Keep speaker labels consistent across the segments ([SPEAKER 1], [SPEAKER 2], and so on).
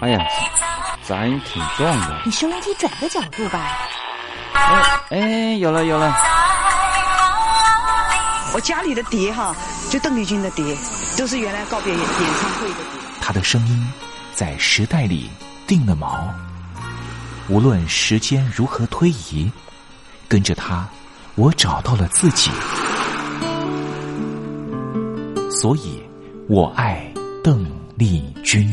[SPEAKER 1] 哎呀，咱挺壮的。
[SPEAKER 2] 你收音机转个角度吧。
[SPEAKER 1] 哎哎，有了有了。
[SPEAKER 3] 我家里的碟哈，就邓丽君的碟，都是原来告别演演唱会的碟。
[SPEAKER 4] 她的声音在时代里定了锚，无论时间如何推移，跟着他，我找到了自己。所以，我爱邓丽君。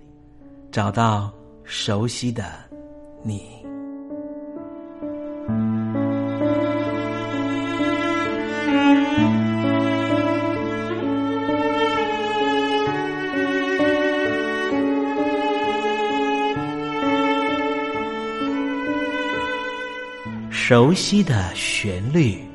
[SPEAKER 5] 找到熟悉的你，熟悉的旋律。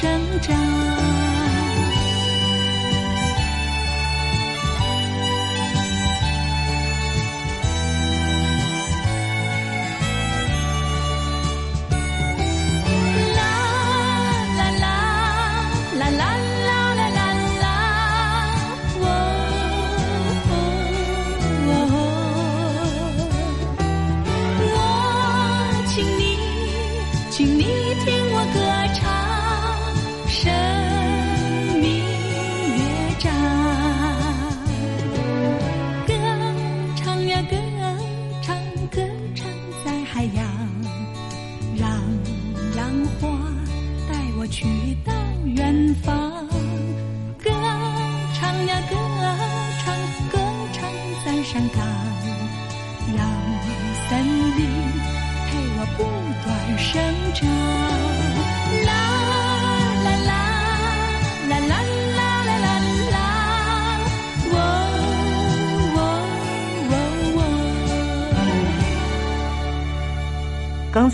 [SPEAKER 6] 生长。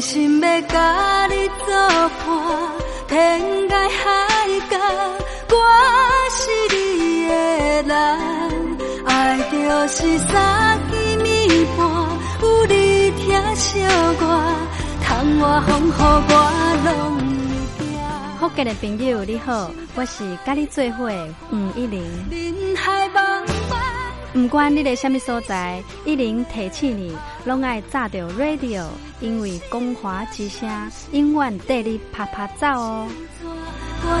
[SPEAKER 6] 心要甲你作伴，天涯海角，我是你的人。爱就是三更暝半，有你疼惜我，窗外风雨我拢会惊。
[SPEAKER 7] 福建的朋友你好，我是甲你做伙的黄一玲。
[SPEAKER 6] 人海茫茫。
[SPEAKER 7] 不管你在什么所在，一零提起你，拢爱炸着 radio，因为光华之声永远带你啪啪走哦。
[SPEAKER 6] 我，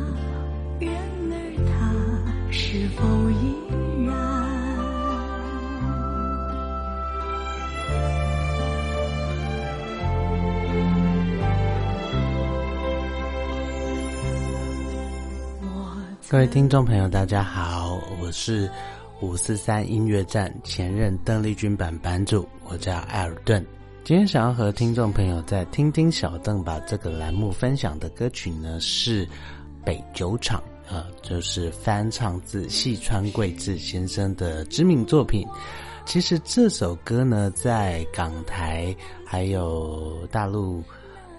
[SPEAKER 6] 是否依然？
[SPEAKER 8] 各位听众朋友，大家好，我是五四三音乐站前任邓丽君版版主，我叫艾尔顿。今天想要和听众朋友在听听小邓把这个栏目分享的歌曲呢是。北酒厂，呃，就是翻唱自细川贵志先生的知名作品。其实这首歌呢，在港台还有大陆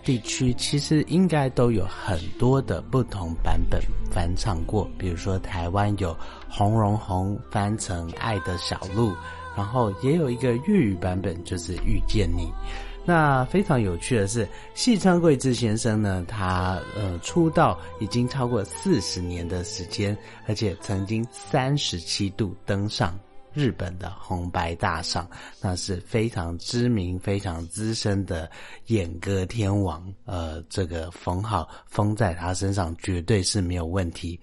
[SPEAKER 8] 地区，其实应该都有很多的不同版本翻唱过。比如说台湾有洪荣宏翻成《爱的小路》，然后也有一个粤语版本，就是《遇见你》。那非常有趣的是，细川贵志先生呢，他呃出道已经超过四十年的时间，而且曾经三十七度登上。日本的红白大赏，那是非常知名、非常资深的演歌天王，呃，这个封号封在他身上绝对是没有问题。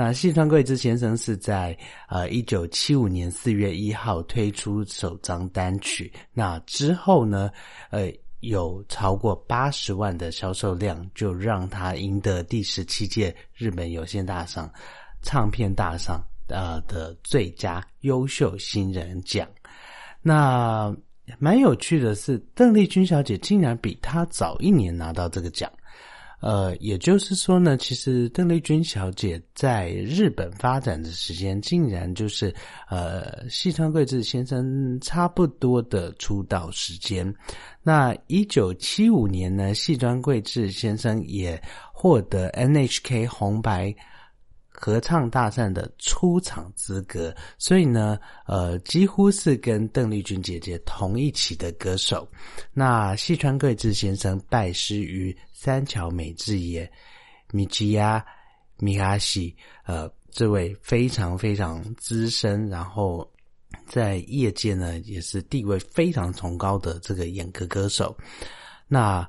[SPEAKER 8] 那细川贵之先生是在呃一九七五年四月一号推出首张单曲，那之后呢，呃，有超过八十万的销售量，就让他赢得第十七届日本有线大赏唱片大赏。呃的最佳优秀新人奖，那蛮有趣的是，邓丽君小姐竟然比她早一年拿到这个奖。呃，也就是说呢，其实邓丽君小姐在日本发展的时间，竟然就是呃，细川贵志先生差不多的出道时间。那一九七五年呢，细川贵志先生也获得 NHK 红白。合唱大赛的出场资格，所以呢，呃，几乎是跟邓丽君姐姐同一期的歌手。那细川贵志先生拜师于三桥美智也、米奇亚、米哈西，呃，这位非常非常资深，然后在业界呢也是地位非常崇高的这个演歌歌手。那。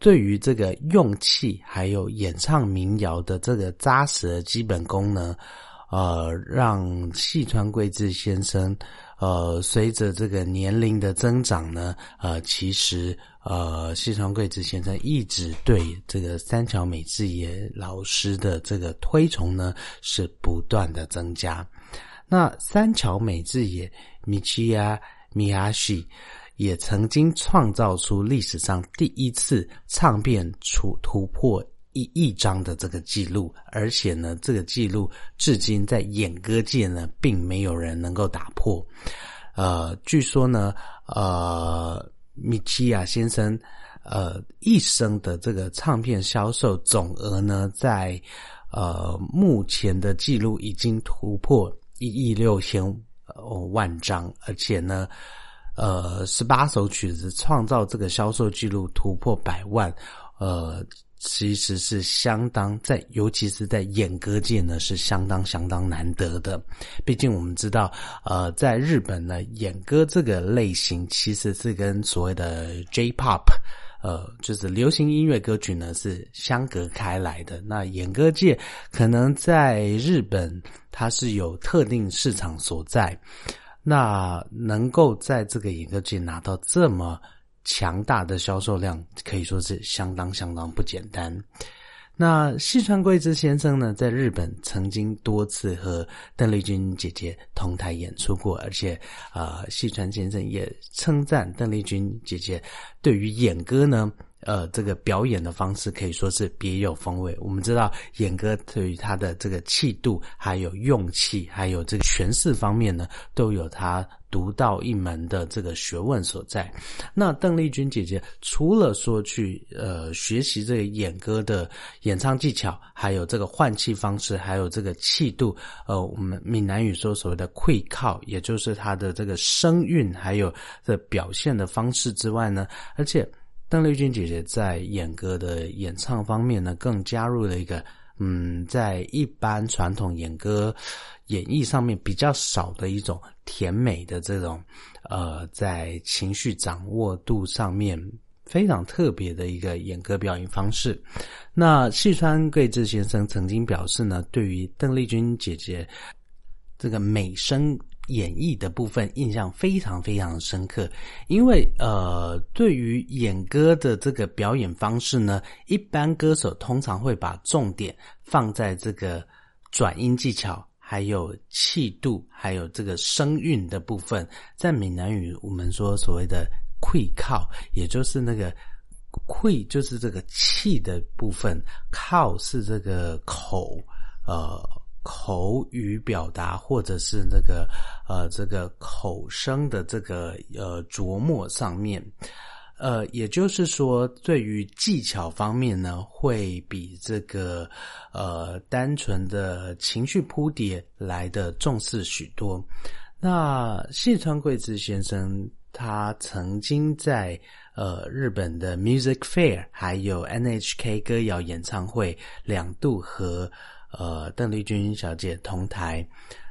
[SPEAKER 8] 对于这个用气还有演唱民谣的这个扎实的基本功呢，呃，让细川贵志先生，呃，随着这个年龄的增长呢，呃，其实呃，西川贵子先生一直对这个三桥美智也老师的这个推崇呢，是不断的增加。那三桥美智也米奇亚米亚西。也曾经创造出历史上第一次唱片出突破一亿张的这个记录，而且呢，这个记录至今在演歌界呢，并没有人能够打破。呃，据说呢，呃，米奇亚先生，呃，一生的这个唱片销售总额呢，在呃目前的记录已经突破一亿六千万张，而且呢。呃，十八首曲子创造这个销售记录突破百万，呃，其实是相当在，尤其是在演歌界呢，是相当相当难得的。毕竟我们知道，呃，在日本呢，演歌这个类型其实是跟所谓的 J-pop，呃，就是流行音乐歌曲呢是相隔开来的。那演歌界可能在日本它是有特定市场所在，那能够在这个演歌界拿到这么。强大的销售量可以说是相当相当不简单。那细川贵之先生呢，在日本曾经多次和邓丽君姐姐同台演出过，而且啊，细川先生也称赞邓丽君姐姐对于演歌呢。呃，这个表演的方式可以说是别有风味。我们知道，演歌对于他的这个气度、还有用气、还有这个诠释方面呢，都有他独到一门的这个学问所在。那邓丽君姐姐除了说去呃学习这个演歌的演唱技巧，还有这个换气方式，还有这个气度，呃，我们闽南语说所谓的会靠，也就是他的这个声韵，还有的表现的方式之外呢，而且。邓丽君姐姐在演歌的演唱方面呢，更加入了一个嗯，在一般传统演歌演绎上面比较少的一种甜美的这种呃，在情绪掌握度上面非常特别的一个演歌表演方式。那细川贵志先生曾经表示呢，对于邓丽君姐姐这个美声。演绎的部分印象非常非常深刻，因为呃，对于演歌的这个表演方式呢，一般歌手通常会把重点放在这个转音技巧，还有气度，还有这个声韵的部分。在闽南语，我们说所谓的“溃靠”，也就是那个“溃”就是这个气的部分，“靠”是这个口，呃。口语表达，或者是那个呃，这个口声的这个呃琢磨上面，呃，也就是说，对于技巧方面呢，会比这个呃单纯的情绪铺叠来的重视许多。那谢川贵子先生，他曾经在呃日本的 Music Fair，还有 NHK 歌谣演唱会两度和。呃，邓丽君小姐同台，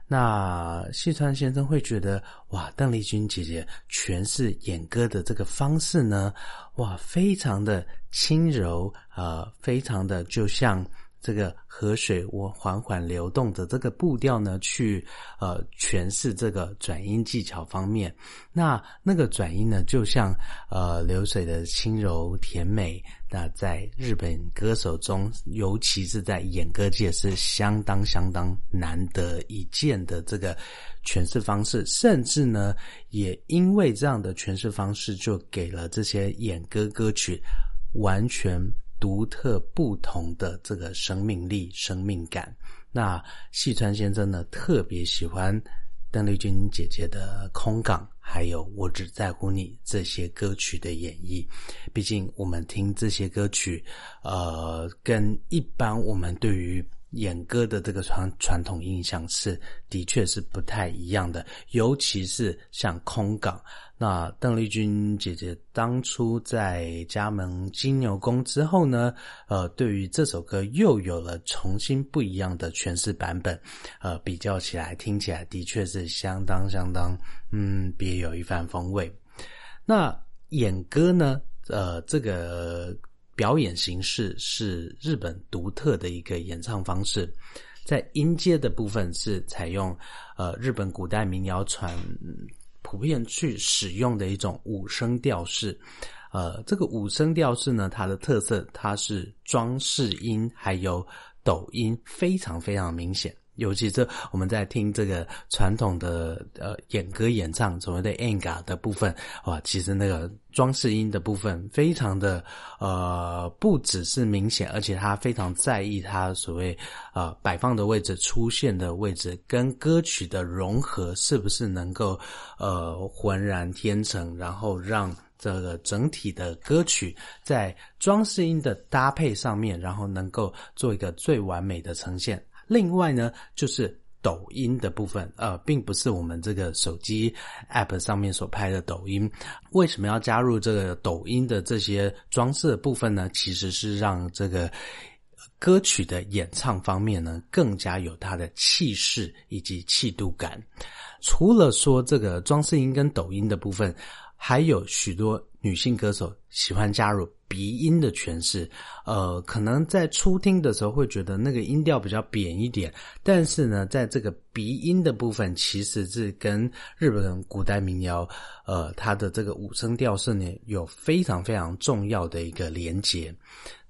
[SPEAKER 8] 那细川先生会觉得哇，邓丽君姐姐诠释演歌的这个方式呢，哇，非常的轻柔，呃，非常的就像。这个河水我缓缓流动的这个步调呢，去呃诠释这个转音技巧方面，那那个转音呢，就像呃流水的轻柔甜美。那在日本歌手中，尤其是在演歌界，是相当相当难得一见的这个诠释方式。甚至呢，也因为这样的诠释方式，就给了这些演歌歌曲完全。独特不同的这个生命力、生命感。那细川先生呢，特别喜欢邓丽君姐姐的《空港》，还有《我只在乎你》这些歌曲的演绎。毕竟我们听这些歌曲，呃，跟一般我们对于演歌的这个传传统印象是的确是不太一样的，尤其是像《空港》。那邓丽君姐姐当初在加盟金牛宫之后呢，呃，对于这首歌又有了重新不一样的诠释版本，呃，比较起来听起来的确是相当相当，嗯，别有一番风味。那演歌呢，呃，这个表演形式是日本独特的一个演唱方式，在音阶的部分是采用呃日本古代民谣传。普遍去使用的一种五声调式，呃，这个五声调式呢，它的特色它是装饰音还有抖音非常非常明显。尤其是我们在听这个传统的呃演歌演唱所谓的 anga 的部分，哇，其实那个装饰音的部分非常的呃不只是明显，而且他非常在意他所谓呃摆放的位置、出现的位置跟歌曲的融合是不是能够呃浑然天成，然后让这个整体的歌曲在装饰音的搭配上面，然后能够做一个最完美的呈现。另外呢，就是抖音的部分，呃，并不是我们这个手机 App 上面所拍的抖音。为什么要加入这个抖音的这些装饰部分呢？其实是让这个歌曲的演唱方面呢，更加有它的气势以及气度感。除了说这个装饰音跟抖音的部分，还有许多女性歌手喜欢加入鼻音的诠释。呃，可能在初听的时候会觉得那个音调比较扁一点，但是呢，在这个鼻音的部分，其实是跟日本古代民谣，呃，它的这个五声调式呢，有非常非常重要的一个连接。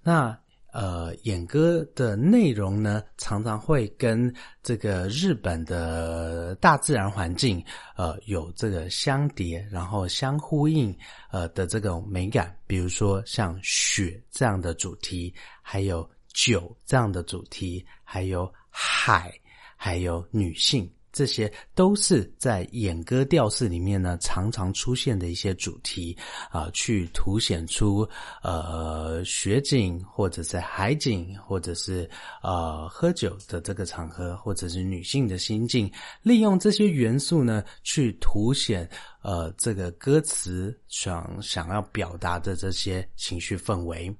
[SPEAKER 8] 那呃，演歌的内容呢，常常会跟这个日本的大自然环境，呃，有这个相叠，然后相呼应，呃的这种美感。比如说像雪这样的主题，还有酒这样的主题，还有海，还有女性。这些都是在演歌调式里面呢，常常出现的一些主题啊，去凸显出呃雪景，或者是海景，或者是呃喝酒的这个场合，或者是女性的心境，利用这些元素呢，去凸显呃这个歌词想想要表达的这些情绪氛围。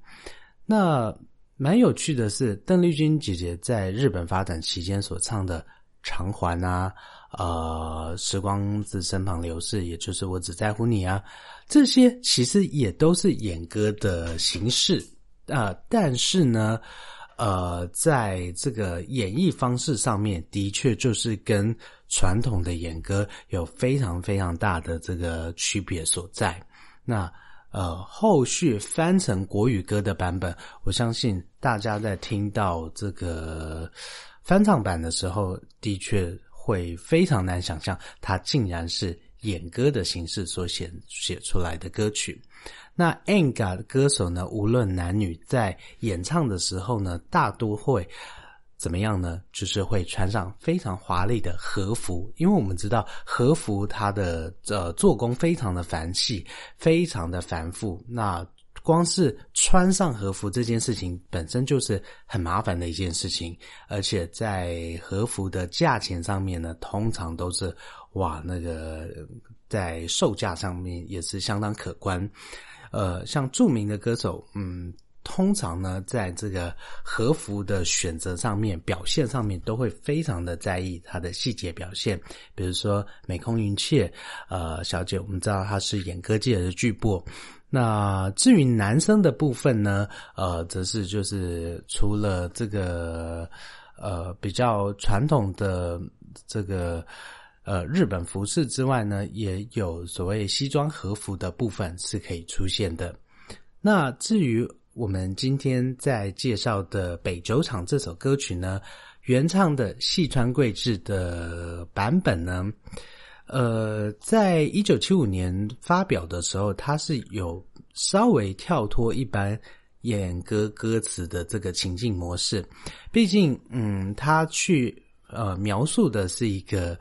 [SPEAKER 8] 那蛮有趣的是，邓丽君姐姐在日本发展期间所唱的。偿还啊，呃，时光自身旁流逝，也就是我只在乎你啊，这些其实也都是演歌的形式啊，但是呢，呃，在这个演绎方式上面，的确就是跟传统的演歌有非常非常大的这个区别所在。那呃，后续翻成国语歌的版本，我相信大家在听到这个。翻唱版的时候，的确会非常难想象，它竟然是演歌的形式所写写出来的歌曲。那 Anga 的歌手呢，无论男女，在演唱的时候呢，大多会怎么样呢？就是会穿上非常华丽的和服，因为我们知道和服它的呃做工非常的繁细，非常的繁复。那光是穿上和服这件事情本身就是很麻烦的一件事情，而且在和服的价钱上面呢，通常都是哇，那个在售价上面也是相当可观。呃，像著名的歌手，嗯，通常呢，在这个和服的选择上面、表现上面，都会非常的在意它的细节表现。比如说美空云雀，呃，小姐，我们知道她是演歌界的巨擘。那至于男生的部分呢，呃，则是就是除了这个呃比较传统的这个呃日本服饰之外呢，也有所谓西装和服的部分是可以出现的。那至于我们今天在介绍的《北酒厂》这首歌曲呢，原唱的细川贵志的版本呢。呃，在一九七五年发表的时候，它是有稍微跳脱一般演歌歌词的这个情境模式。毕竟，嗯，他去呃描述的是一个，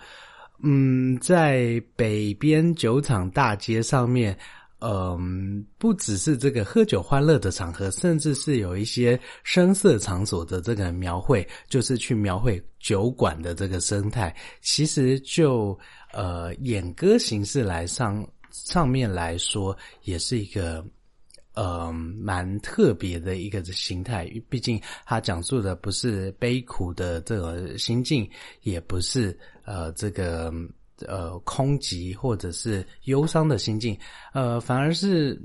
[SPEAKER 8] 嗯，在北边酒厂大街上面，嗯，不只是这个喝酒欢乐的场合，甚至是有一些声色场所的这个描绘，就是去描绘酒馆的这个生态。其实就。呃，演歌形式来上上面来说，也是一个呃蛮特别的一个形态。毕竟他讲述的不是悲苦的这个心境，也不是呃这个呃空寂或者是忧伤的心境，呃，反而是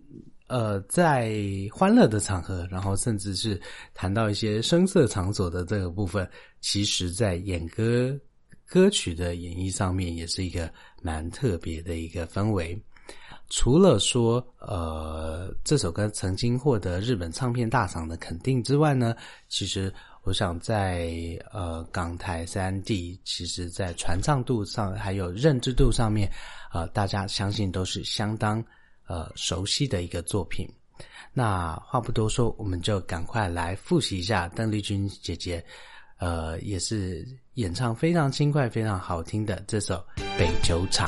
[SPEAKER 8] 呃在欢乐的场合，然后甚至是谈到一些声色场所的这个部分，其实在演歌。歌曲的演绎上面也是一个蛮特别的一个氛围。除了说，呃，这首歌曾经获得日本唱片大赏的肯定之外呢，其实我想在呃港台三地，其实在传唱度上还有认知度上面，呃，大家相信都是相当呃熟悉的一个作品。那话不多说，我们就赶快来复习一下邓丽君姐姐。呃，也是演唱非常轻快、非常好听的这首《北酒厂》。